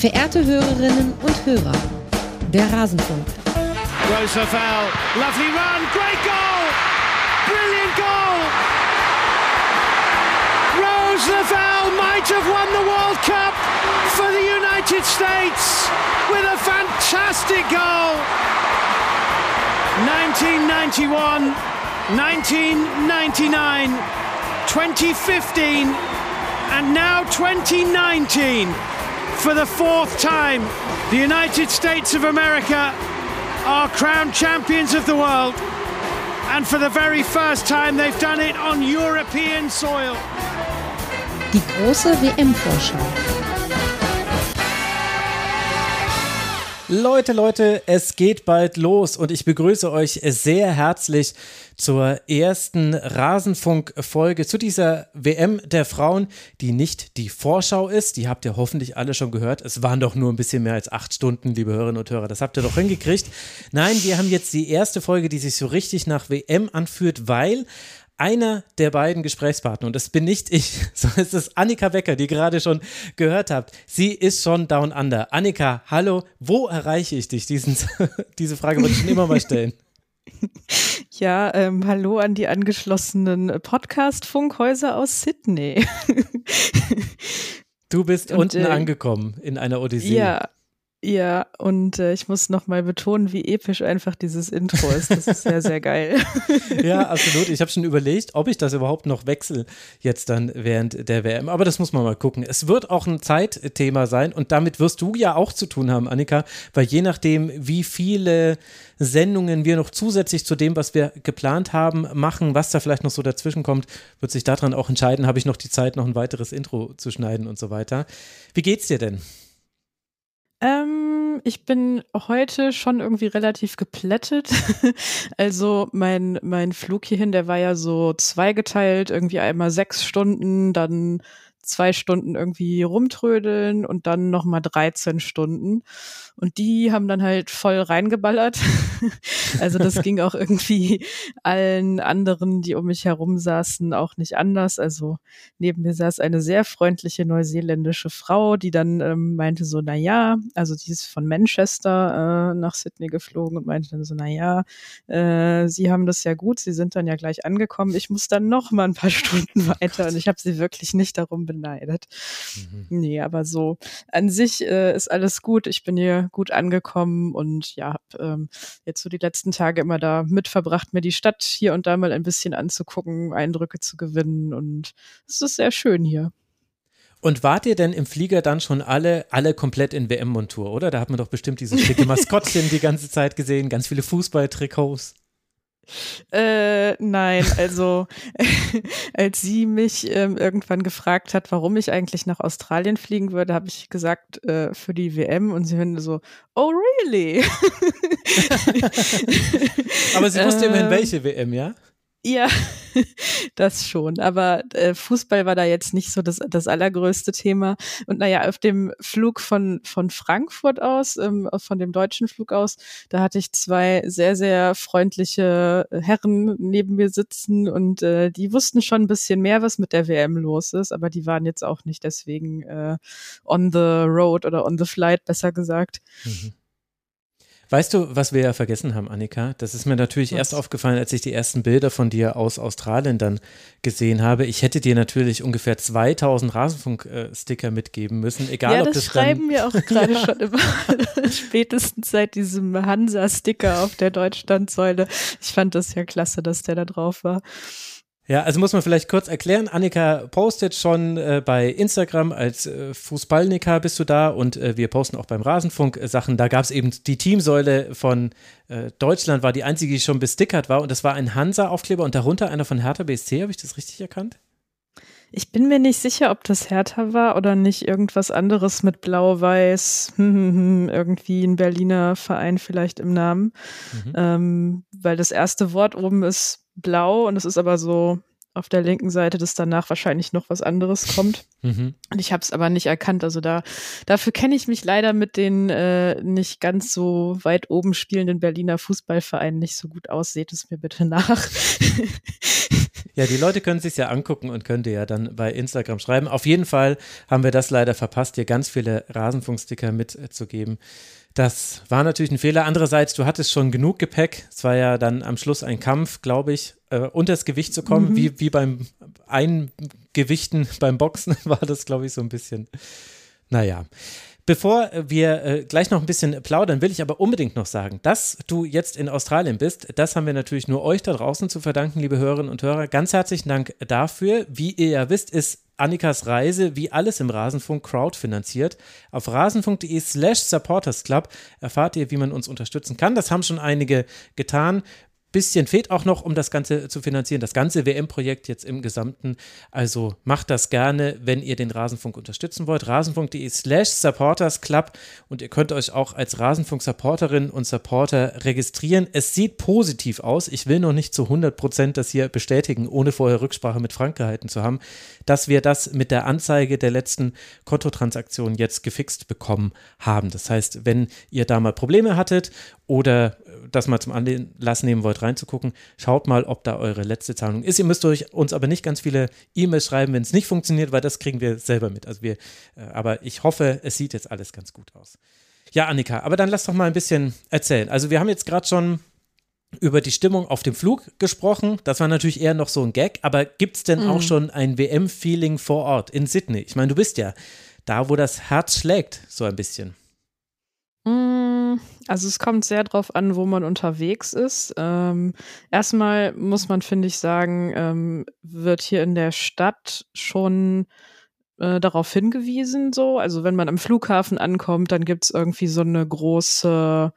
Verehrte Hörerinnen und Hörer, der Rasenfunk. Rose Lavelle, lovely run, great goal! Brilliant goal! Rose Lavelle might have won the World Cup for the United States with a fantastic goal! 1991, 1999, 2015, and now 2019. For the fourth time, the United States of America are crowned champions of the world. And for the very first time, they've done it on European soil. Die große WM-Vorschau. Leute, Leute, es geht bald los und ich begrüße euch sehr herzlich zur ersten Rasenfunk-Folge zu dieser WM der Frauen, die nicht die Vorschau ist. Die habt ihr hoffentlich alle schon gehört. Es waren doch nur ein bisschen mehr als acht Stunden, liebe Hörerinnen und Hörer. Das habt ihr doch hingekriegt. Nein, wir haben jetzt die erste Folge, die sich so richtig nach WM anfühlt, weil einer der beiden Gesprächspartner, und das bin nicht ich, sondern es ist Annika Becker, die ihr gerade schon gehört habt. Sie ist schon down under. Annika, hallo, wo erreiche ich dich? Diesen, diese Frage wollte ich schon immer mal stellen. Ja, ähm, hallo an die angeschlossenen Podcast-Funkhäuser aus Sydney. Du bist Und, unten äh, angekommen in einer Odyssee. Ja, ja, und äh, ich muss noch mal betonen, wie episch einfach dieses Intro ist. Das ist sehr, sehr geil. Ja, absolut. Ich habe schon überlegt, ob ich das überhaupt noch wechsle jetzt dann während der WM. Aber das muss man mal gucken. Es wird auch ein Zeitthema sein und damit wirst du ja auch zu tun haben, Annika, weil je nachdem, wie viele Sendungen wir noch zusätzlich zu dem, was wir geplant haben, machen, was da vielleicht noch so dazwischen kommt, wird sich daran auch entscheiden, habe ich noch die Zeit, noch ein weiteres Intro zu schneiden und so weiter. Wie geht's dir denn? Ähm, ich bin heute schon irgendwie relativ geplättet. also mein, mein Flug hierhin, der war ja so zweigeteilt, irgendwie einmal sechs Stunden, dann zwei Stunden irgendwie rumtrödeln und dann nochmal 13 Stunden. Und die haben dann halt voll reingeballert. also das ging auch irgendwie allen anderen, die um mich herum saßen, auch nicht anders. Also neben mir saß eine sehr freundliche neuseeländische Frau, die dann ähm, meinte so, na ja, also die ist von Manchester äh, nach Sydney geflogen und meinte dann so, na ja, äh, sie haben das ja gut, sie sind dann ja gleich angekommen. Ich muss dann noch mal ein paar Stunden weiter und ich habe sie wirklich nicht darum beneidet. Mhm. Nee, aber so an sich äh, ist alles gut. Ich bin hier gut angekommen und ja, habe ähm, jetzt so die letzten Tage immer da mitverbracht, mir die Stadt hier und da mal ein bisschen anzugucken, Eindrücke zu gewinnen und es ist sehr schön hier. Und wart ihr denn im Flieger dann schon alle, alle komplett in WM-Montur, oder? Da hat man doch bestimmt dieses schicke Maskottchen die ganze Zeit gesehen, ganz viele Fußballtrikots. Äh, nein, also als sie mich ähm, irgendwann gefragt hat, warum ich eigentlich nach Australien fliegen würde, habe ich gesagt, äh, für die WM und sie finde so, oh really? Aber sie wusste immerhin Ähm, welche WM, ja? Ja, das schon. Aber äh, Fußball war da jetzt nicht so das, das allergrößte Thema. Und naja, auf dem Flug von, von Frankfurt aus, ähm, von dem deutschen Flug aus, da hatte ich zwei sehr, sehr freundliche Herren neben mir sitzen und äh, die wussten schon ein bisschen mehr, was mit der WM los ist, aber die waren jetzt auch nicht deswegen äh, on the road oder on the flight, besser gesagt. Weißt du, was wir ja vergessen haben, Annika? Das ist mir natürlich Was? erst aufgefallen, als ich die ersten Bilder von dir aus Australien dann gesehen habe. Ich hätte dir natürlich ungefähr 2000 Rasenfunk-Sticker mitgeben müssen, egal ja, ob das, das schreiben wir auch gerade schon immer. Spätestens seit diesem Hansa-Sticker auf der Deutschlandsäule. Ich fand das ja klasse, dass der da drauf war. Ja, also muss man vielleicht kurz erklären. Annika postet schon äh, bei Instagram als äh, Fußballnika bist du da und äh, wir posten auch beim Rasenfunk äh, Sachen. Da gab es eben die Teamsäule von äh, Deutschland, war die einzige, die schon bestickert war und das war ein Hansa-Aufkleber und darunter einer von Hertha BSC. Habe ich das richtig erkannt? Ich bin mir nicht sicher, ob das Hertha war oder nicht irgendwas anderes mit Blau-Weiß, irgendwie ein Berliner Verein vielleicht im Namen. Mhm. Ähm, weil das erste Wort oben ist blau und es ist aber so auf der linken Seite, dass danach wahrscheinlich noch was anderes kommt. Mhm. Und ich habe es aber nicht erkannt. Also da dafür kenne ich mich leider mit den äh, nicht ganz so weit oben spielenden Berliner Fußballvereinen nicht so gut aus. Seht es mir bitte nach. Ja, die Leute können sich ja angucken und könnt ihr ja dann bei Instagram schreiben. Auf jeden Fall haben wir das leider verpasst, dir ganz viele Rasenfunksticker mitzugeben. Das war natürlich ein Fehler. Andererseits, du hattest schon genug Gepäck. Es war ja dann am Schluss ein Kampf, glaube ich, äh, unter das Gewicht zu kommen, mhm. wie, wie beim Eingewichten beim Boxen war das, glaube ich, so ein bisschen. Naja. Bevor wir äh, gleich noch ein bisschen plaudern, will ich aber unbedingt noch sagen, dass du jetzt in Australien bist. Das haben wir natürlich nur euch da draußen zu verdanken, liebe Hörerinnen und Hörer. Ganz herzlichen Dank dafür. Wie ihr ja wisst, ist Annikas Reise wie alles im Rasenfunk crowdfinanziert. Auf rasenfunk.de slash supportersclub erfahrt ihr, wie man uns unterstützen kann. Das haben schon einige getan bisschen fehlt auch noch, um das Ganze zu finanzieren, das ganze WM-Projekt jetzt im Gesamten. Also macht das gerne, wenn ihr den Rasenfunk unterstützen wollt. Rasenfunk.de slash Supporters Club und ihr könnt euch auch als Rasenfunk-Supporterin und Supporter registrieren. Es sieht positiv aus. Ich will noch nicht zu 100 Prozent das hier bestätigen, ohne vorher Rücksprache mit Frank gehalten zu haben, dass wir das mit der Anzeige der letzten Kontotransaktion jetzt gefixt bekommen haben. Das heißt, wenn ihr da mal Probleme hattet oder das mal zum Anlass nehmen wollt, reinzugucken, schaut mal, ob da eure letzte Zahlung ist. Ihr müsst euch uns aber nicht ganz viele E-Mails schreiben, wenn es nicht funktioniert, weil das kriegen wir selber mit. Also wir, äh, aber ich hoffe, es sieht jetzt alles ganz gut aus. Ja, Annika, aber dann lass doch mal ein bisschen erzählen. Also wir haben jetzt gerade schon über die Stimmung auf dem Flug gesprochen. Das war natürlich eher noch so ein Gag, aber gibt es denn mhm. auch schon ein WM-Feeling vor Ort in Sydney? Ich meine, du bist ja da, wo das Herz schlägt, so ein bisschen. Mm, also es kommt sehr drauf an, wo man unterwegs ist. Ähm, erstmal muss man, finde ich, sagen, ähm, wird hier in der Stadt schon äh, darauf hingewiesen, so. Also wenn man am Flughafen ankommt, dann gibt es irgendwie so eine große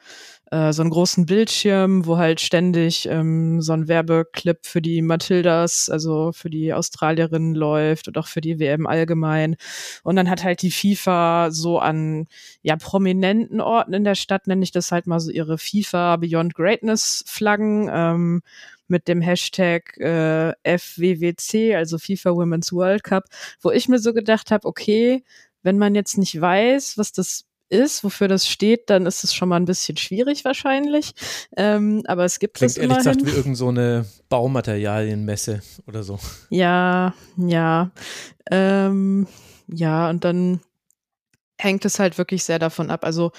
äh, so einen großen Bildschirm, wo halt ständig ähm, so ein Werbeclip für die Matildas, also für die Australierinnen läuft und auch für die WM allgemein. Und dann hat halt die FIFA so an ja prominenten Orten in der Stadt, nenne ich das halt mal so ihre FIFA Beyond Greatness Flaggen. Ähm, mit dem Hashtag äh, FWWC, also FIFA Women's World Cup, wo ich mir so gedacht habe, okay, wenn man jetzt nicht weiß, was das ist, wofür das steht, dann ist es schon mal ein bisschen schwierig wahrscheinlich. Ähm, aber es gibt Klingt es ehrlich immerhin. gesagt wie irgend so eine Baumaterialienmesse oder so. Ja, ja. Ähm, ja, und dann hängt es halt wirklich sehr davon ab, also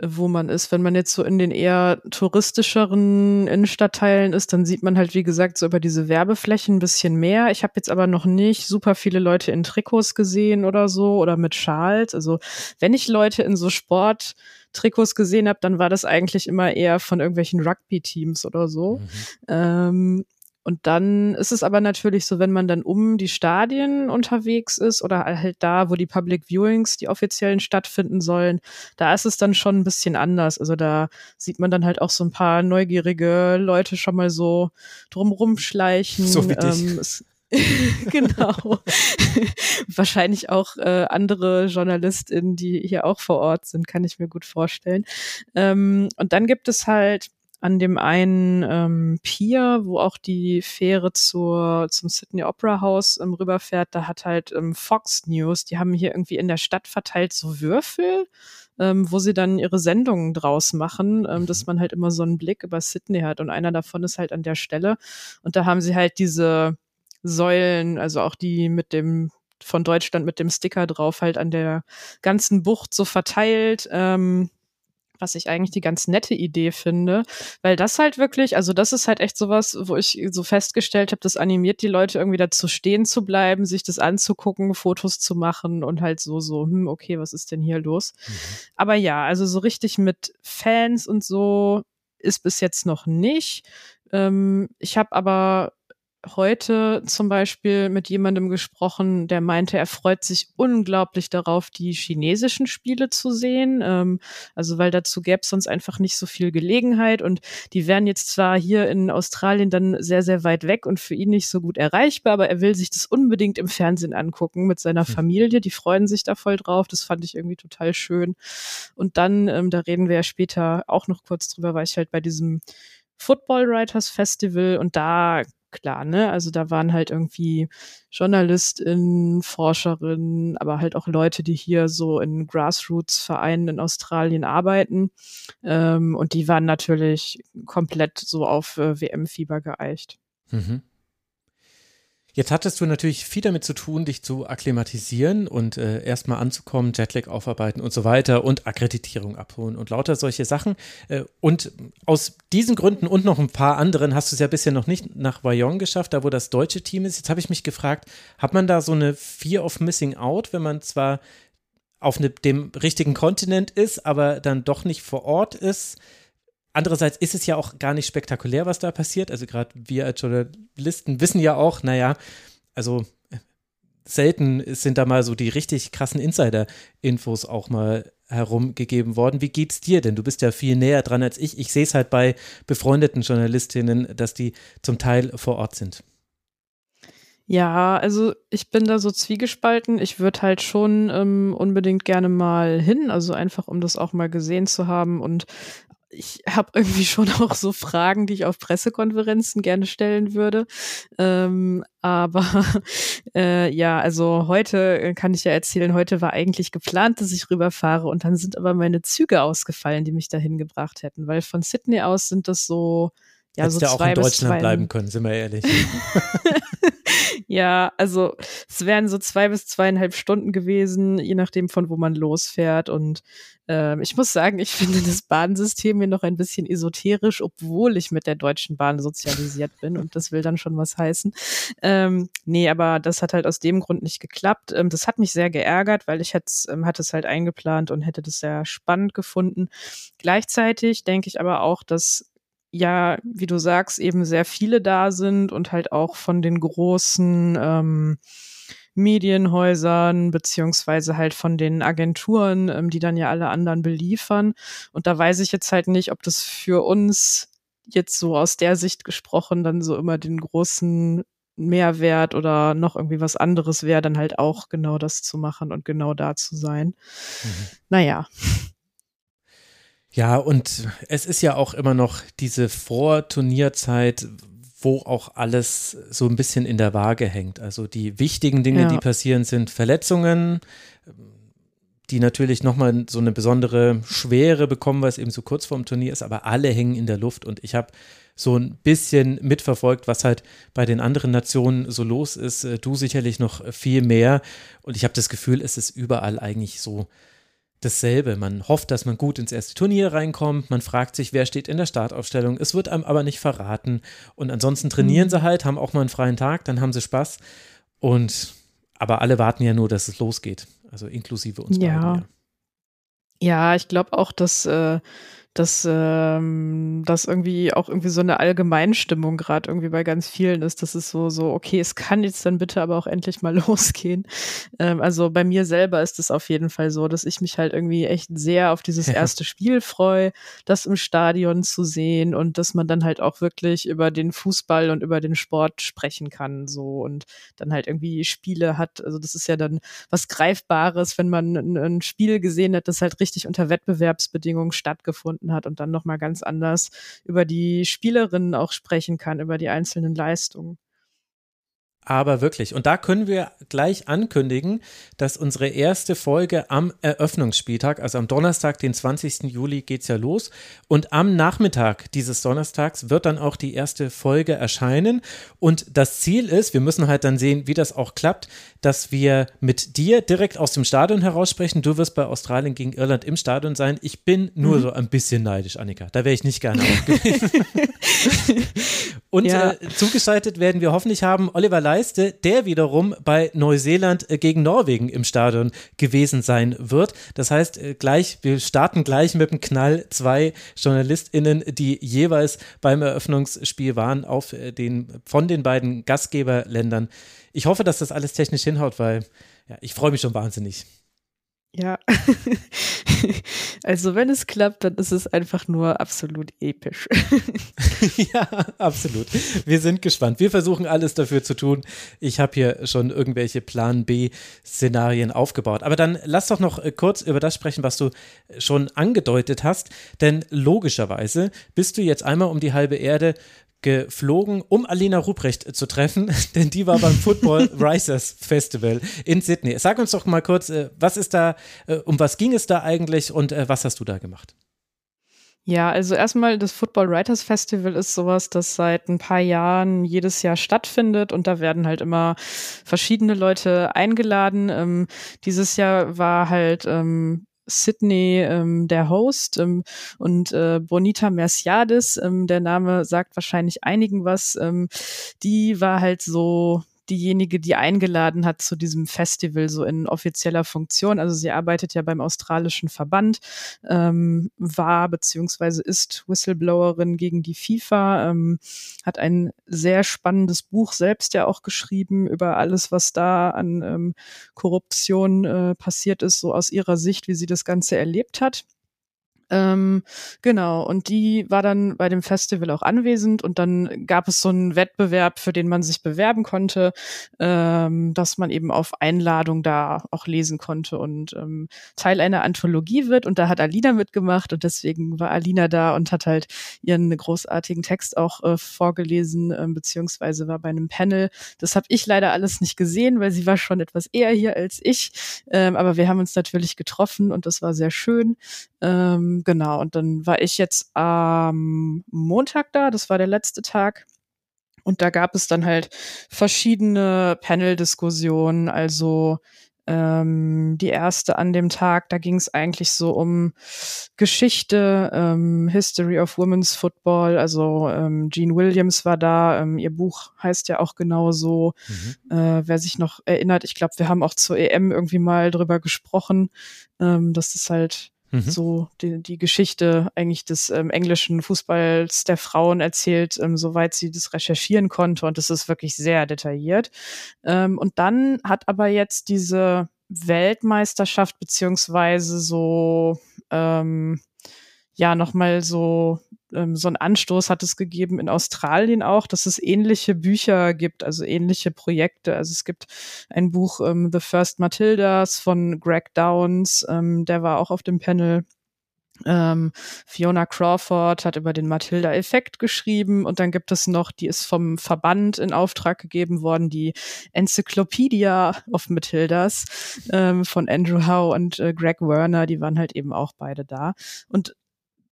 wo man ist. Wenn man jetzt so in den eher touristischeren Innenstadtteilen ist, dann sieht man halt, wie gesagt, so über diese Werbeflächen ein bisschen mehr. Ich habe jetzt aber noch nicht super viele Leute in Trikots gesehen oder so oder mit Schals. Also wenn ich Leute in so Sport Trikots gesehen habe, dann war das eigentlich immer eher von irgendwelchen Rugby-Teams oder so. Mhm. Ähm, und dann ist es aber natürlich so, wenn man dann um die Stadien unterwegs ist oder halt da, wo die Public Viewings, die offiziellen stattfinden sollen, da ist es dann schon ein bisschen anders. Also da sieht man dann halt auch so ein paar neugierige Leute schon mal so drumrum schleichen. So wie dich. Ähm, genau. Wahrscheinlich auch äh, andere JournalistInnen, die hier auch vor Ort sind, kann ich mir gut vorstellen. Ähm, und dann gibt es halt an dem einen ähm, Pier, wo auch die Fähre zur, zum Sydney Opera House ähm, rüberfährt, da hat halt ähm, Fox News, die haben hier irgendwie in der Stadt verteilt so Würfel, ähm, wo sie dann ihre Sendungen draus machen, ähm, dass man halt immer so einen Blick über Sydney hat. Und einer davon ist halt an der Stelle. Und da haben sie halt diese Säulen, also auch die mit dem von Deutschland mit dem Sticker drauf, halt an der ganzen Bucht so verteilt. Ähm, was ich eigentlich die ganz nette Idee finde, weil das halt wirklich, also das ist halt echt sowas, wo ich so festgestellt habe, das animiert die Leute irgendwie dazu stehen zu bleiben, sich das anzugucken, Fotos zu machen und halt so, so, hm, okay, was ist denn hier los? Mhm. Aber ja, also so richtig mit Fans und so ist bis jetzt noch nicht. Ähm, ich habe aber heute zum Beispiel mit jemandem gesprochen, der meinte, er freut sich unglaublich darauf, die chinesischen Spiele zu sehen. Ähm, also weil dazu gäbe es sonst einfach nicht so viel Gelegenheit und die wären jetzt zwar hier in Australien dann sehr, sehr weit weg und für ihn nicht so gut erreichbar, aber er will sich das unbedingt im Fernsehen angucken mit seiner hm. Familie. Die freuen sich da voll drauf. Das fand ich irgendwie total schön. Und dann, ähm, da reden wir ja später auch noch kurz drüber, war ich halt bei diesem Football Writers Festival und da klar, ne? Also da waren halt irgendwie JournalistInnen, Forscherinnen, aber halt auch Leute, die hier so in Grassroots-Vereinen in Australien arbeiten. Ähm, und die waren natürlich komplett so auf äh, WM-Fieber geeicht. Mhm. Jetzt hattest du natürlich viel damit zu tun, dich zu akklimatisieren und äh, erstmal anzukommen, Jetlag aufarbeiten und so weiter und Akkreditierung abholen und lauter solche Sachen. Äh, und aus diesen Gründen und noch ein paar anderen hast du es ja bisher noch nicht nach Wyong geschafft, da wo das deutsche Team ist. Jetzt habe ich mich gefragt, hat man da so eine Fear of Missing Out, wenn man zwar auf ne, dem richtigen Kontinent ist, aber dann doch nicht vor Ort ist? Andererseits ist es ja auch gar nicht spektakulär, was da passiert. Also gerade wir als Journalisten wissen ja auch, naja, also selten sind da mal so die richtig krassen Insider-Infos auch mal herumgegeben worden. Wie geht's dir denn? Du bist ja viel näher dran als ich. Ich sehe es halt bei befreundeten Journalistinnen, dass die zum Teil vor Ort sind. Ja, also ich bin da so zwiegespalten. Ich würde halt schon ähm, unbedingt gerne mal hin, also einfach um das auch mal gesehen zu haben und ich habe irgendwie schon auch so Fragen, die ich auf Pressekonferenzen gerne stellen würde. Ähm, aber äh, ja, also heute äh, kann ich ja erzählen, heute war eigentlich geplant, dass ich rüberfahre und dann sind aber meine Züge ausgefallen, die mich dahin gebracht hätten, weil von Sydney aus sind das so ja, Hättest so ja auch in bis Deutschland zwei, bleiben können, sind wir ehrlich. ja, also es wären so zwei bis zweieinhalb Stunden gewesen, je nachdem von wo man losfährt. Und ähm, ich muss sagen, ich finde das Bahnsystem mir noch ein bisschen esoterisch, obwohl ich mit der Deutschen Bahn sozialisiert bin und das will dann schon was heißen. Ähm, nee, aber das hat halt aus dem Grund nicht geklappt. Ähm, das hat mich sehr geärgert, weil ich ähm, hatte es halt eingeplant und hätte das sehr spannend gefunden. Gleichzeitig denke ich aber auch, dass ja, wie du sagst, eben sehr viele da sind und halt auch von den großen ähm, Medienhäusern beziehungsweise halt von den Agenturen, ähm, die dann ja alle anderen beliefern. Und da weiß ich jetzt halt nicht, ob das für uns jetzt so aus der Sicht gesprochen dann so immer den großen Mehrwert oder noch irgendwie was anderes wäre, dann halt auch genau das zu machen und genau da zu sein. Mhm. Naja. Ja, und es ist ja auch immer noch diese Vorturnierzeit, wo auch alles so ein bisschen in der Waage hängt. Also die wichtigen Dinge, ja. die passieren, sind Verletzungen, die natürlich nochmal so eine besondere Schwere bekommen, weil es eben so kurz vorm Turnier ist, aber alle hängen in der Luft und ich habe so ein bisschen mitverfolgt, was halt bei den anderen Nationen so los ist. Du sicherlich noch viel mehr und ich habe das Gefühl, es ist überall eigentlich so dasselbe. Man hofft, dass man gut ins erste Turnier reinkommt. Man fragt sich, wer steht in der Startaufstellung. Es wird einem aber nicht verraten. Und ansonsten trainieren mhm. sie halt, haben auch mal einen freien Tag, dann haben sie Spaß. Und aber alle warten ja nur, dass es losgeht. Also inklusive uns ja. beiden. Ja, ja ich glaube auch, dass äh, dass ähm, das irgendwie auch irgendwie so eine Allgemeinstimmung gerade irgendwie bei ganz vielen ist. Das ist so, so, okay, es kann jetzt dann bitte aber auch endlich mal losgehen. Ähm, also bei mir selber ist es auf jeden Fall so, dass ich mich halt irgendwie echt sehr auf dieses erste Spiel freue, das im Stadion zu sehen und dass man dann halt auch wirklich über den Fußball und über den Sport sprechen kann, so und dann halt irgendwie Spiele hat. Also das ist ja dann was Greifbares, wenn man ein, ein Spiel gesehen hat, das halt richtig unter Wettbewerbsbedingungen stattgefunden gefunden hat und dann nochmal ganz anders über die Spielerinnen auch sprechen kann, über die einzelnen Leistungen. Aber wirklich. Und da können wir gleich ankündigen, dass unsere erste Folge am Eröffnungsspieltag, also am Donnerstag, den 20. Juli, geht es ja los. Und am Nachmittag dieses Donnerstags wird dann auch die erste Folge erscheinen. Und das Ziel ist, wir müssen halt dann sehen, wie das auch klappt, dass wir mit dir direkt aus dem Stadion heraus sprechen. Du wirst bei Australien gegen Irland im Stadion sein. Ich bin nur mhm. so ein bisschen neidisch, Annika. Da wäre ich nicht gerne auch gewesen. Und ja. äh, zugeschaltet werden wir hoffentlich haben Oliver Leitner Leiste, der wiederum bei Neuseeland äh, gegen Norwegen im Stadion gewesen sein wird. Das heißt, äh, gleich, wir starten gleich mit dem Knall. Zwei JournalistInnen, die jeweils beim Eröffnungsspiel waren, auf äh, den, von den beiden Gastgeberländern. Ich hoffe, dass das alles technisch hinhaut, weil ja, ich freue mich schon wahnsinnig. Ja, also wenn es klappt, dann ist es einfach nur absolut episch. ja, absolut. Wir sind gespannt. Wir versuchen alles dafür zu tun. Ich habe hier schon irgendwelche Plan B-Szenarien aufgebaut. Aber dann lass doch noch äh, kurz über das sprechen, was du schon angedeutet hast. Denn logischerweise bist du jetzt einmal um die halbe Erde geflogen, um Alina Ruprecht zu treffen, denn die war beim Football Risers Festival in Sydney. Sag uns doch mal kurz, äh, was ist da, äh, um was ging es da eigentlich und äh, was hast du da gemacht? Ja, also erstmal das Football Writers Festival ist sowas, das seit ein paar Jahren jedes Jahr stattfindet und da werden halt immer verschiedene Leute eingeladen. Ähm, dieses Jahr war halt ähm, Sydney ähm, der Host ähm, und äh, Bonita Merciades, ähm, der Name sagt wahrscheinlich einigen was, ähm, die war halt so diejenige, die eingeladen hat zu diesem Festival, so in offizieller Funktion. Also sie arbeitet ja beim australischen Verband, ähm, war beziehungsweise ist Whistleblowerin gegen die FIFA, ähm, hat ein sehr spannendes Buch selbst ja auch geschrieben über alles, was da an ähm, Korruption äh, passiert ist, so aus ihrer Sicht, wie sie das Ganze erlebt hat. Ähm, genau, und die war dann bei dem Festival auch anwesend und dann gab es so einen Wettbewerb, für den man sich bewerben konnte, ähm, dass man eben auf Einladung da auch lesen konnte und ähm, Teil einer Anthologie wird. Und da hat Alina mitgemacht und deswegen war Alina da und hat halt ihren großartigen Text auch äh, vorgelesen, äh, beziehungsweise war bei einem Panel. Das habe ich leider alles nicht gesehen, weil sie war schon etwas eher hier als ich. Ähm, aber wir haben uns natürlich getroffen und das war sehr schön. Ähm, genau, und dann war ich jetzt am Montag da, das war der letzte Tag. Und da gab es dann halt verschiedene Panel-Diskussionen. Also ähm, die erste an dem Tag, da ging es eigentlich so um Geschichte, ähm, History of Women's Football. Also ähm, Jean Williams war da. Ähm, ihr Buch heißt ja auch genau so. Mhm. Äh, wer sich noch erinnert, ich glaube, wir haben auch zur EM irgendwie mal drüber gesprochen, ähm, dass es halt mhm. so die, die Geschichte eigentlich des ähm, englischen Fußballs der Frauen erzählt, ähm, soweit sie das recherchieren konnte. Und das ist wirklich sehr detailliert. Ähm, und dann hat aber jetzt diese Weltmeisterschaft beziehungsweise so ähm, ja nochmal so ähm, so ein Anstoß hat es gegeben in Australien auch, dass es ähnliche Bücher gibt, also ähnliche Projekte. Also es gibt ein Buch ähm, The First Matildas von Greg Downs, ähm, der war auch auf dem Panel. Ähm, Fiona Crawford hat über den Matilda-Effekt geschrieben und dann gibt es noch, die ist vom Verband in Auftrag gegeben worden, die Encyclopedia of Matildas ähm, von Andrew Howe und äh, Greg Werner, die waren halt eben auch beide da. Und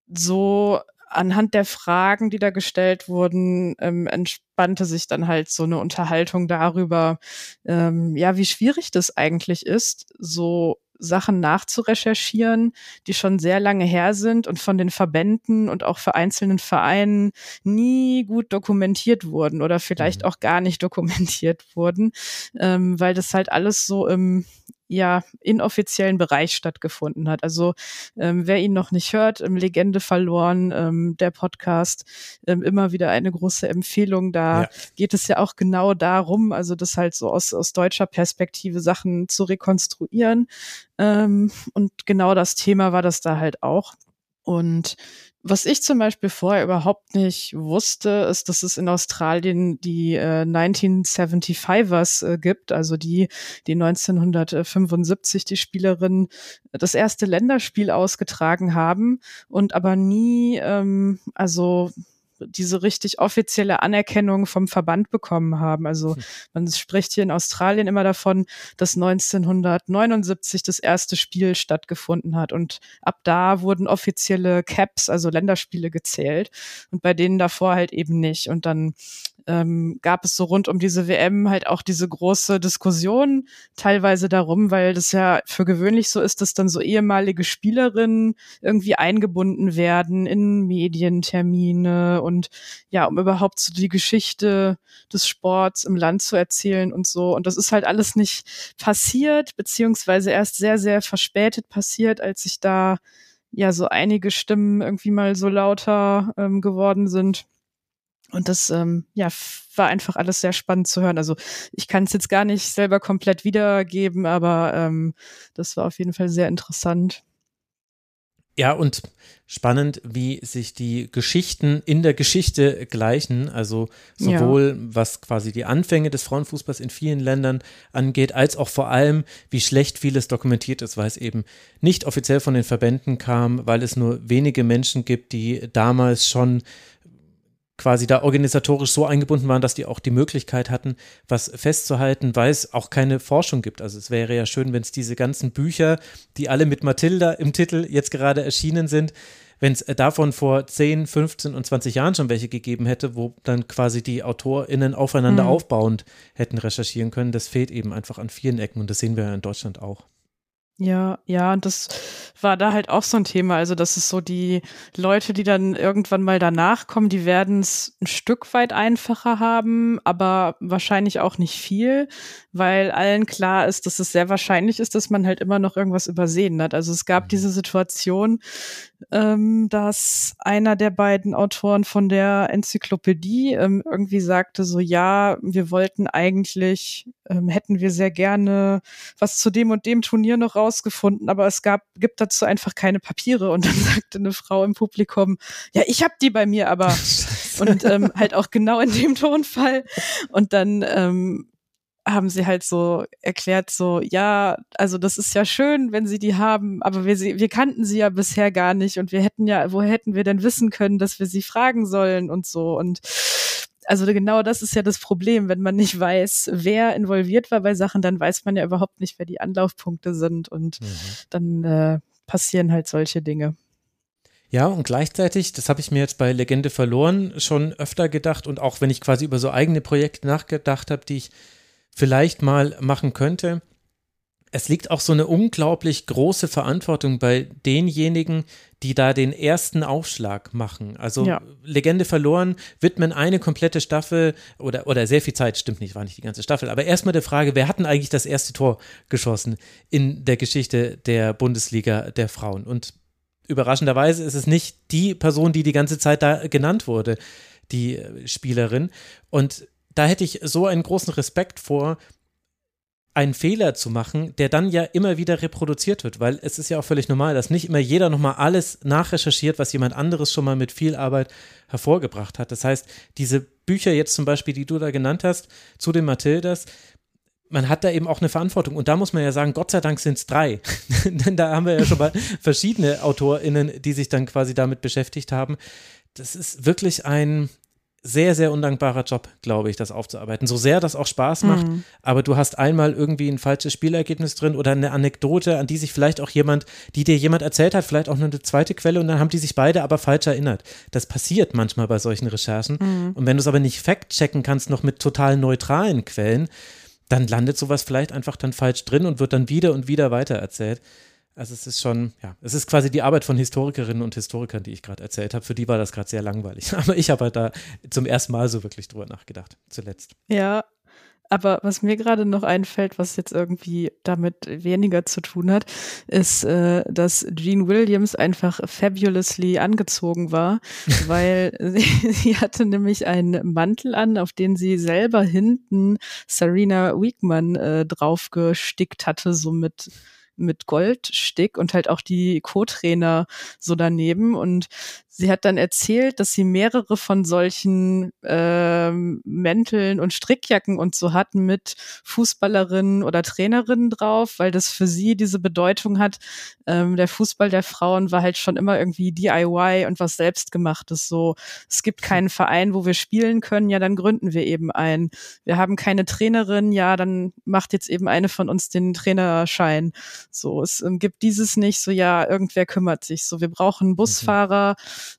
so anhand der Fragen, die da gestellt wurden, ähm, entspannte sich dann halt so eine Unterhaltung darüber, ähm, ja, wie schwierig das eigentlich ist, so Sachen nachzurecherchieren, die schon sehr lange her sind und von den Verbänden und auch für einzelnen Vereinen nie gut dokumentiert wurden oder vielleicht mhm. auch gar nicht dokumentiert wurden, ähm, weil das halt alles so im ja inoffiziellen Bereich stattgefunden hat. Also ähm, wer ihn noch nicht hört, ähm, Legende verloren, ähm, der Podcast, ähm, immer wieder eine große Empfehlung. Da ja. geht es ja auch genau darum, also das halt so aus, aus deutscher Perspektive Sachen zu rekonstruieren. Ähm, und genau das Thema war das da halt auch. Und was ich zum Beispiel vorher überhaupt nicht wusste, ist, dass es in Australien die äh, 1975ers äh, gibt, also die, die 1975 die Spielerinnen das erste Länderspiel ausgetragen haben und aber nie, ähm, also diese richtig offizielle Anerkennung vom Verband bekommen haben. Also hm. man spricht hier in Australien immer davon, dass 1979 das erste Spiel stattgefunden hat und ab da wurden offizielle Caps, also Länderspiele gezählt und bei denen davor halt eben nicht. Und dann ähm, gab es so rund um diese WM halt auch diese große Diskussion teilweise darum, weil das ja für gewöhnlich so ist, dass dann so ehemalige Spielerinnen irgendwie eingebunden werden in Medientermine und ja, um überhaupt so die Geschichte des Sports im Land zu erzählen und so. Und das ist halt alles nicht passiert, beziehungsweise erst sehr, sehr verspätet passiert, als sich da ja so einige Stimmen irgendwie mal so lauter ähm, geworden sind. Und das ähm, ja, war einfach alles sehr spannend zu hören. Also ich kann es jetzt gar nicht selber komplett wiedergeben, aber ähm, das war auf jeden Fall sehr interessant. Ja, und spannend, wie sich die Geschichten in der Geschichte gleichen. Also sowohl ja. was quasi die Anfänge des Frauenfußballs in vielen Ländern angeht, als auch vor allem, wie schlecht vieles dokumentiert ist, weil es eben nicht offiziell von den Verbänden kam, weil es nur wenige Menschen gibt, die damals schon quasi da organisatorisch so eingebunden waren, dass die auch die Möglichkeit hatten, was festzuhalten, weil es auch keine Forschung gibt. Also es wäre ja schön, wenn es diese ganzen Bücher, die alle mit Mathilda im Titel jetzt gerade erschienen sind, wenn es davon vor 10, 15 und 20 Jahren schon welche gegeben hätte, wo dann quasi die AutorInnen aufeinander mhm. aufbauend hätten recherchieren können, das fehlt eben einfach an vielen Ecken und das sehen wir ja in Deutschland auch. Ja, ja, und das war da halt auch so ein Thema. Also, das ist so die Leute, die dann irgendwann mal danach kommen, die werden es ein Stück weit einfacher haben, aber wahrscheinlich auch nicht viel, weil allen klar ist, dass es sehr wahrscheinlich ist, dass man halt immer noch irgendwas übersehen hat. Also es gab diese Situation, ähm, dass einer der beiden Autoren von der Enzyklopädie ähm, irgendwie sagte so, ja, wir wollten eigentlich, ähm, hätten wir sehr gerne was zu dem und dem Turnier noch rausgefunden, aber es gab, gibt dazu einfach keine Papiere. Und dann sagte eine Frau im Publikum, ja, ich habe die bei mir, aber und ähm, halt auch genau in dem Tonfall. Und dann ähm, haben sie halt so erklärt, so, ja, also das ist ja schön, wenn sie die haben, aber wir, sie, wir kannten sie ja bisher gar nicht und wir hätten ja, woher hätten wir denn wissen können, dass wir sie fragen sollen und so und also genau das ist ja das Problem, wenn man nicht weiß, wer involviert war bei Sachen, dann weiß man ja überhaupt nicht, wer die Anlaufpunkte sind und mhm. dann äh, passieren halt solche Dinge. Ja, und gleichzeitig, das habe ich mir jetzt bei Legende verloren schon öfter gedacht und auch wenn ich quasi über so eigene Projekte nachgedacht habe, die ich vielleicht mal machen könnte. Es liegt auch so eine unglaublich große Verantwortung bei denjenigen, die da den ersten Aufschlag machen. Also ja. Legende verloren, widmen eine komplette Staffel oder, oder sehr viel Zeit, stimmt nicht, war nicht die ganze Staffel, aber erstmal der Frage, wer hat denn eigentlich das erste Tor geschossen in der Geschichte der Bundesliga der Frauen? Und überraschenderweise ist es nicht die Person, die die ganze Zeit da genannt wurde, die Spielerin. Und da hätte ich so einen großen Respekt vor, einen Fehler zu machen, der dann ja immer wieder reproduziert wird, weil es ist ja auch völlig normal, dass nicht immer jeder nochmal alles nachrecherchiert, was jemand anderes schon mal mit viel Arbeit hervorgebracht hat. Das heißt, diese Bücher jetzt zum Beispiel, die du da genannt hast, zu den Mathildas, man hat da eben auch eine Verantwortung. Und da muss man ja sagen, Gott sei Dank sind es drei. Denn da haben wir ja schon mal verschiedene AutorInnen, die sich dann quasi damit beschäftigt haben. Das ist wirklich ein, sehr, sehr undankbarer Job, glaube ich, das aufzuarbeiten. So sehr das auch Spaß macht, mhm. aber du hast einmal irgendwie ein falsches Spielergebnis drin oder eine Anekdote, an die sich vielleicht auch jemand, die dir jemand erzählt hat, vielleicht auch nur eine zweite Quelle und dann haben die sich beide aber falsch erinnert. Das passiert manchmal bei solchen Recherchen. Mhm. Und wenn du es aber nicht fact-checken kannst, noch mit total neutralen Quellen, dann landet sowas vielleicht einfach dann falsch drin und wird dann wieder und wieder weitererzählt. Also es ist schon, ja, es ist quasi die Arbeit von Historikerinnen und Historikern, die ich gerade erzählt habe. Für die war das gerade sehr langweilig. Aber ich habe halt da zum ersten Mal so wirklich drüber nachgedacht, zuletzt. Ja, aber was mir gerade noch einfällt, was jetzt irgendwie damit weniger zu tun hat, ist, äh, dass Jean Williams einfach fabulously angezogen war, weil sie, sie, hatte nämlich einen Mantel an, auf den sie selber hinten Serena Weekman äh, draufgestickt hatte, so mit mit Goldstick und halt auch die Co-Trainer so daneben. Und sie hat dann erzählt, dass sie mehrere von solchen ähm, Mänteln und Strickjacken und so hat mit Fußballerinnen oder Trainerinnen drauf, weil das für sie diese Bedeutung hat. Ähm, der Fußball der Frauen war halt schon immer irgendwie DIY und was selbstgemachtes. So, es gibt keinen Verein, wo wir spielen können, ja, dann gründen wir eben einen. Wir haben keine Trainerin, ja, dann macht jetzt eben eine von uns den Trainerschein. So, es ähm, gibt dieses nicht, so ja, irgendwer kümmert sich. So, wir brauchen mhm. Busfahrer. Mhm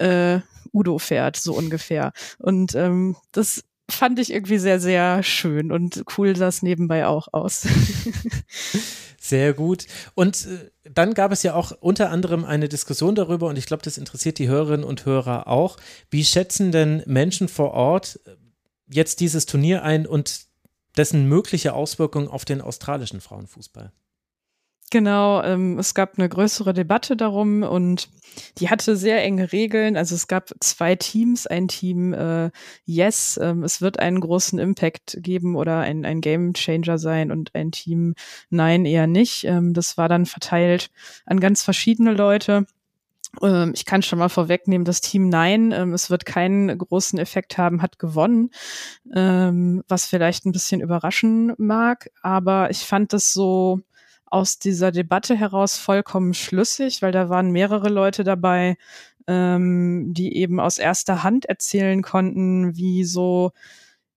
äh, Udo fährt, so ungefähr. Und ähm, das fand ich irgendwie sehr, sehr schön und cool sah es nebenbei auch aus. Sehr gut. Und äh, dann gab es ja auch unter anderem eine Diskussion darüber, und ich glaube, das interessiert die Hörerinnen und Hörer auch. Wie schätzen denn Menschen vor Ort äh, jetzt dieses Turnier ein und dessen mögliche Auswirkungen auf den australischen Frauenfußball? Genau, ähm, es gab eine größere Debatte darum und die hatte sehr enge Regeln. Also es gab zwei Teams, ein Team äh, Yes, ähm, es wird einen großen Impact geben oder ein, ein Game Changer sein und ein Team Nein eher nicht. Ähm, das war dann verteilt an ganz verschiedene Leute. Ähm, ich kann schon mal vorwegnehmen, das Team Nein, ähm, es wird keinen großen Effekt haben, hat gewonnen, ähm, was vielleicht ein bisschen überraschen mag. Aber ich fand das so, aus dieser Debatte heraus vollkommen schlüssig, weil da waren mehrere Leute dabei, ähm, die eben aus erster Hand erzählen konnten, wie so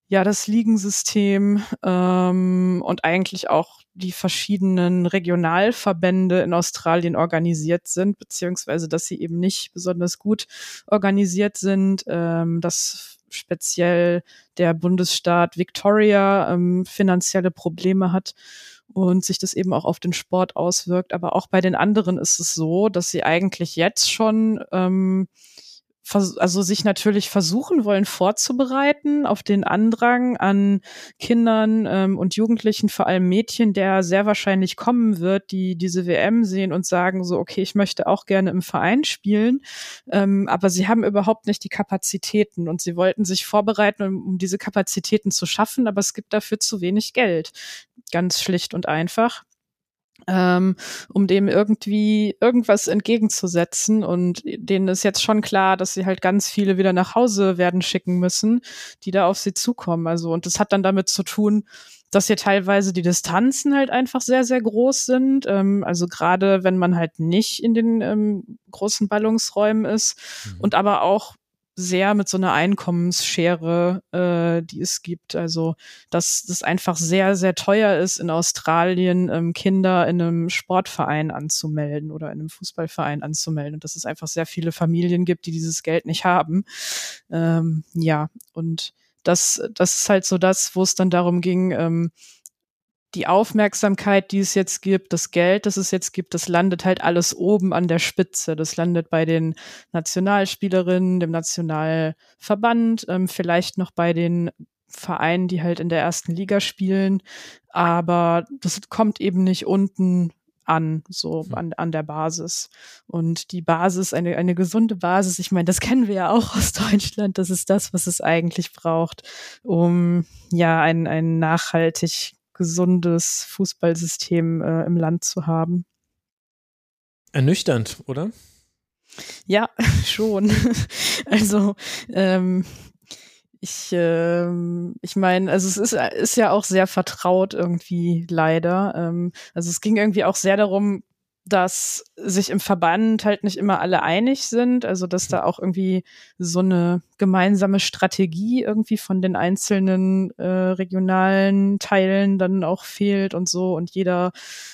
ja das Ligensystem ähm, und eigentlich auch die verschiedenen Regionalverbände in Australien organisiert sind, beziehungsweise dass sie eben nicht besonders gut organisiert sind, ähm, dass speziell der Bundesstaat Victoria ähm, finanzielle Probleme hat und sich das eben auch auf den Sport auswirkt. Aber auch bei den anderen ist es so, dass sie eigentlich jetzt schon ähm, also sich natürlich versuchen wollen vorzubereiten auf den Andrang an Kindern ähm, und Jugendlichen, vor allem Mädchen, der sehr wahrscheinlich kommen wird, die diese WM sehen und sagen so, okay, ich möchte auch gerne im Verein spielen, ähm, aber sie haben überhaupt nicht die Kapazitäten und sie wollten sich vorbereiten, um, um diese Kapazitäten zu schaffen, aber es gibt dafür zu wenig Geld. Ganz schlicht und einfach ähm, um dem irgendwie irgendwas entgegenzusetzen. Und denen ist jetzt schon klar, dass sie halt ganz viele wieder nach Hause werden schicken müssen, die da auf sie zukommen. Also, und das hat dann damit zu tun, dass hier teilweise die Distanzen halt einfach sehr, sehr groß sind. Ähm, also gerade wenn man halt nicht in den ähm, großen Ballungsräumen ist mhm. und aber auch sehr mit so einer Einkommensschere, äh, die es gibt. Also, dass das einfach sehr, sehr teuer ist, in Australien ähm, Kinder in einem Sportverein anzumelden oder in einem Fußballverein anzumelden. Und dass es einfach sehr viele Familien gibt, die dieses Geld nicht haben. Ähm, ja, und das, das ist halt so das, wo es dann darum ging, ähm, die Aufmerksamkeit, die es jetzt gibt, das Geld, das es jetzt gibt, das landet halt alles oben an der Spitze. Das landet bei den Nationalspielerinnen, dem Nationalverband, ähm, vielleicht noch bei den Vereinen, die halt in der ersten Liga spielen. Aber das kommt eben nicht unten an, so hm. an, an der Basis. Und die Basis, eine, eine gesunde Basis, ich meine, das kennen wir ja auch aus Deutschland, das ist das, was es eigentlich braucht, um ja ein, ein nachhaltig gesundes Fußballsystem äh, im Land zu haben. Ernüchternd, oder? Ja, schon. also ähm, ich, ähm, ich meine, also es ist, ist ja auch sehr vertraut irgendwie leider. Ähm, also es ging irgendwie auch sehr darum, dass sich im Verband halt nicht immer alle einig sind, also dass da auch irgendwie so eine gemeinsame Strategie irgendwie von den einzelnen äh, regionalen Teilen dann auch fehlt und so. Und jeder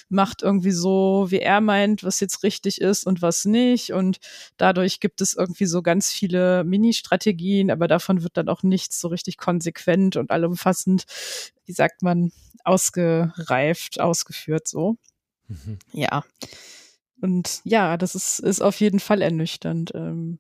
macht irgendwie so, wie er meint, was jetzt richtig ist und was nicht. Und dadurch gibt es irgendwie so ganz viele Mini-Strategien, aber davon wird dann auch nichts so richtig konsequent und allumfassend, wie sagt man, ausgereift, ausgeführt so. Mhm. Ja. Und ja, das ist, ist auf jeden Fall ernüchternd. Ähm,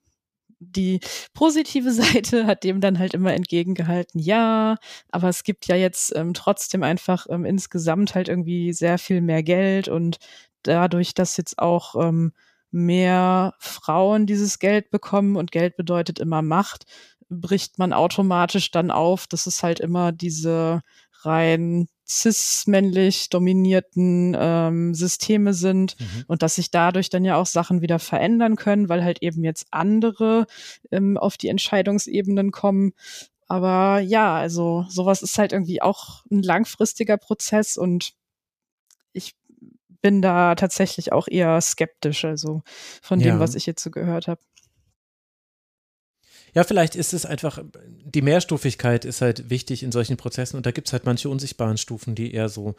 die positive Seite hat dem dann halt immer entgegengehalten, ja, aber es gibt ja jetzt ähm, trotzdem einfach ähm, insgesamt halt irgendwie sehr viel mehr Geld und dadurch, dass jetzt auch ähm, mehr Frauen dieses Geld bekommen und Geld bedeutet immer Macht, bricht man automatisch dann auf, dass es halt immer diese rein cis-männlich dominierten ähm, Systeme sind mhm. und dass sich dadurch dann ja auch Sachen wieder verändern können, weil halt eben jetzt andere ähm, auf die Entscheidungsebenen kommen. Aber ja, also sowas ist halt irgendwie auch ein langfristiger Prozess und ich bin da tatsächlich auch eher skeptisch, also von dem, ja. was ich jetzt so gehört habe. Ja, vielleicht ist es einfach, die Mehrstufigkeit ist halt wichtig in solchen Prozessen und da gibt es halt manche unsichtbaren Stufen, die eher so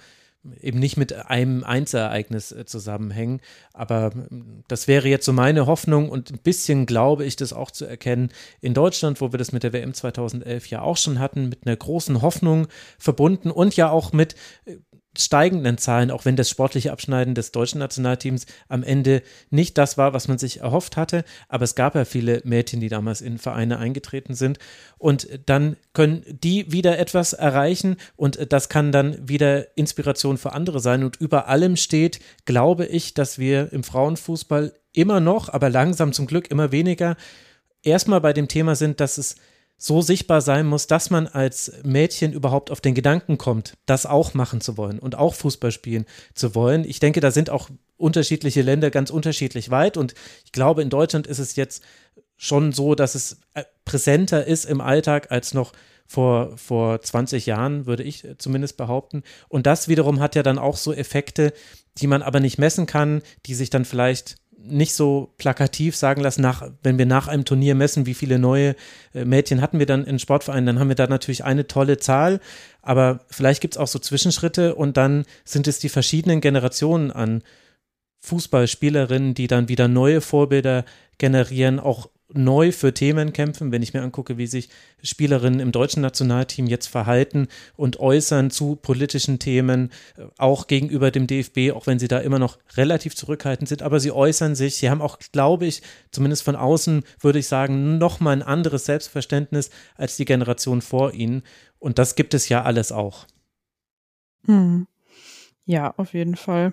eben nicht mit einem Einzelereignis äh, zusammenhängen. Aber ähm, das wäre jetzt so meine Hoffnung und ein bisschen glaube ich das auch zu erkennen in Deutschland, wo wir das mit der WM 2011 ja auch schon hatten, mit einer großen Hoffnung verbunden und ja auch mit äh, steigenden Zahlen, auch wenn das sportliche Abschneiden des deutschen Nationalteams am Ende nicht das war, was man sich erhofft hatte. Aber es gab ja viele Mädchen, die damals in Vereine eingetreten sind. Und dann können die wieder etwas erreichen und das kann dann wieder Inspiration für andere sein. Und über allem steht, glaube ich, dass wir im Frauenfußball immer noch, aber langsam zum Glück immer weniger, erstmal bei dem Thema sind, dass es so sichtbar sein muss, dass man als Mädchen überhaupt auf den Gedanken kommt, das auch machen zu wollen und auch Fußball spielen zu wollen. Ich denke, da sind auch unterschiedliche Länder ganz unterschiedlich weit und ich glaube, in Deutschland ist es jetzt schon so, dass es äh, präsenter ist im Alltag als noch vor, vor 20 Jahren, würde ich zumindest behaupten. Und das wiederum hat ja dann auch so Effekte, die man aber nicht messen kann, die sich dann vielleicht nicht so plakativ sagen lassen, nach, wenn wir nach einem Turnier messen, wie viele neue äh, Mädchen hatten wir dann in Sportvereinen, dann haben wir da natürlich eine tolle Zahl, aber vielleicht gibt es auch so Zwischenschritte und dann sind es die verschiedenen Generationen an Fußballspielerinnen, die dann wieder neue Vorbilder generieren, auch neu für Themen kämpfen, wenn ich mir angucke, wie sich Spielerinnen im deutschen Nationalteam jetzt verhalten und äußern zu politischen Themen, auch gegenüber dem DFB, auch wenn sie da immer noch relativ zurückhaltend sind, aber sie äußern sich, sie haben auch, glaube ich, zumindest von außen würde ich sagen, nochmal ein anderes Selbstverständnis als die Generation vor ihnen und das gibt es ja alles auch. Hm. Ja, auf jeden Fall.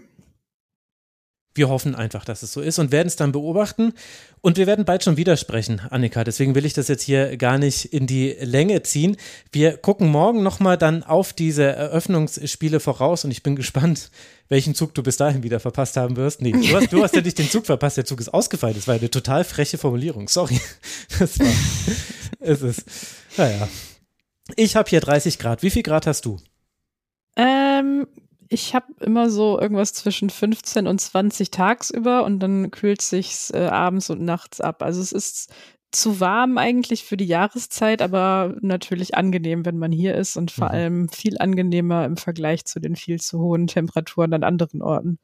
Wir hoffen einfach, dass es so ist und werden es dann beobachten. Und wir werden bald schon widersprechen, Annika. Deswegen will ich das jetzt hier gar nicht in die Länge ziehen. Wir gucken morgen nochmal dann auf diese Eröffnungsspiele voraus und ich bin gespannt, welchen Zug du bis dahin wieder verpasst haben wirst. Nee, du hast, du hast ja nicht den Zug verpasst, der Zug ist ausgefallen. Das war eine total freche Formulierung. Sorry. Das war, es ist, naja. Ich habe hier 30 Grad. Wie viel Grad hast du? Ähm, ich habe immer so irgendwas zwischen 15 und 20 tagsüber und dann kühlt sich's äh, abends und nachts ab. Also es ist zu warm eigentlich für die Jahreszeit, aber natürlich angenehm, wenn man hier ist und vor mhm. allem viel angenehmer im Vergleich zu den viel zu hohen Temperaturen an anderen Orten.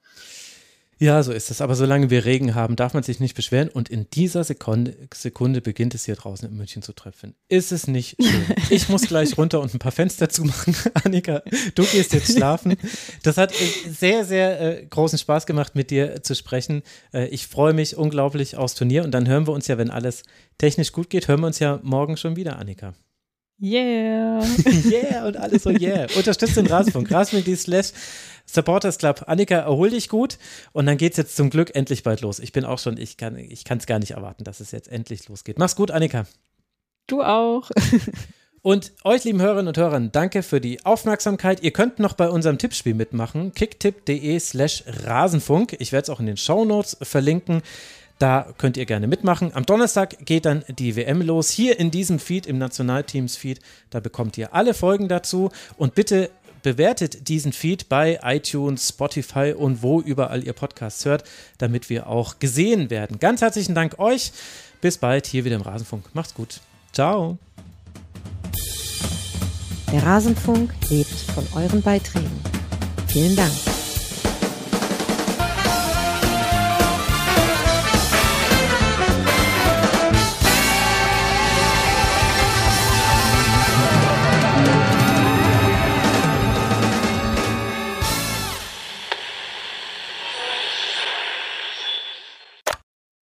Ja, so ist es. Aber solange wir Regen haben, darf man sich nicht beschweren. Und in dieser Sekunde, Sekunde beginnt es hier draußen in München zu treffen. Ist es nicht schön? Ich muss gleich runter und ein paar Fenster zumachen. Annika, du gehst jetzt schlafen. Das hat äh, sehr, sehr äh, großen Spaß gemacht, mit dir zu sprechen. Äh, ich freue mich unglaublich aufs Turnier. Und dann hören wir uns ja, wenn alles technisch gut geht, hören wir uns ja morgen schon wieder, Annika. Yeah. yeah und alles so yeah. Unterstützt den Rasenfunk. Rasenfunk slash Supporters Club. Annika, erhol dich gut. Und dann geht es jetzt zum Glück endlich bald los. Ich bin auch schon, ich kann es ich gar nicht erwarten, dass es jetzt endlich losgeht. Mach's gut, Annika. Du auch. Und euch, lieben Hörerinnen und Hörer, danke für die Aufmerksamkeit. Ihr könnt noch bei unserem Tippspiel mitmachen. kicktipp.de slash Rasenfunk. Ich werde es auch in den Shownotes verlinken. Da könnt ihr gerne mitmachen. Am Donnerstag geht dann die WM los. Hier in diesem Feed, im Nationalteams-Feed, da bekommt ihr alle Folgen dazu. Und bitte bewertet diesen Feed bei iTunes, Spotify und wo überall ihr Podcasts hört, damit wir auch gesehen werden. Ganz herzlichen Dank euch. Bis bald hier wieder im Rasenfunk. Macht's gut. Ciao. Der Rasenfunk lebt von euren Beiträgen. Vielen Dank.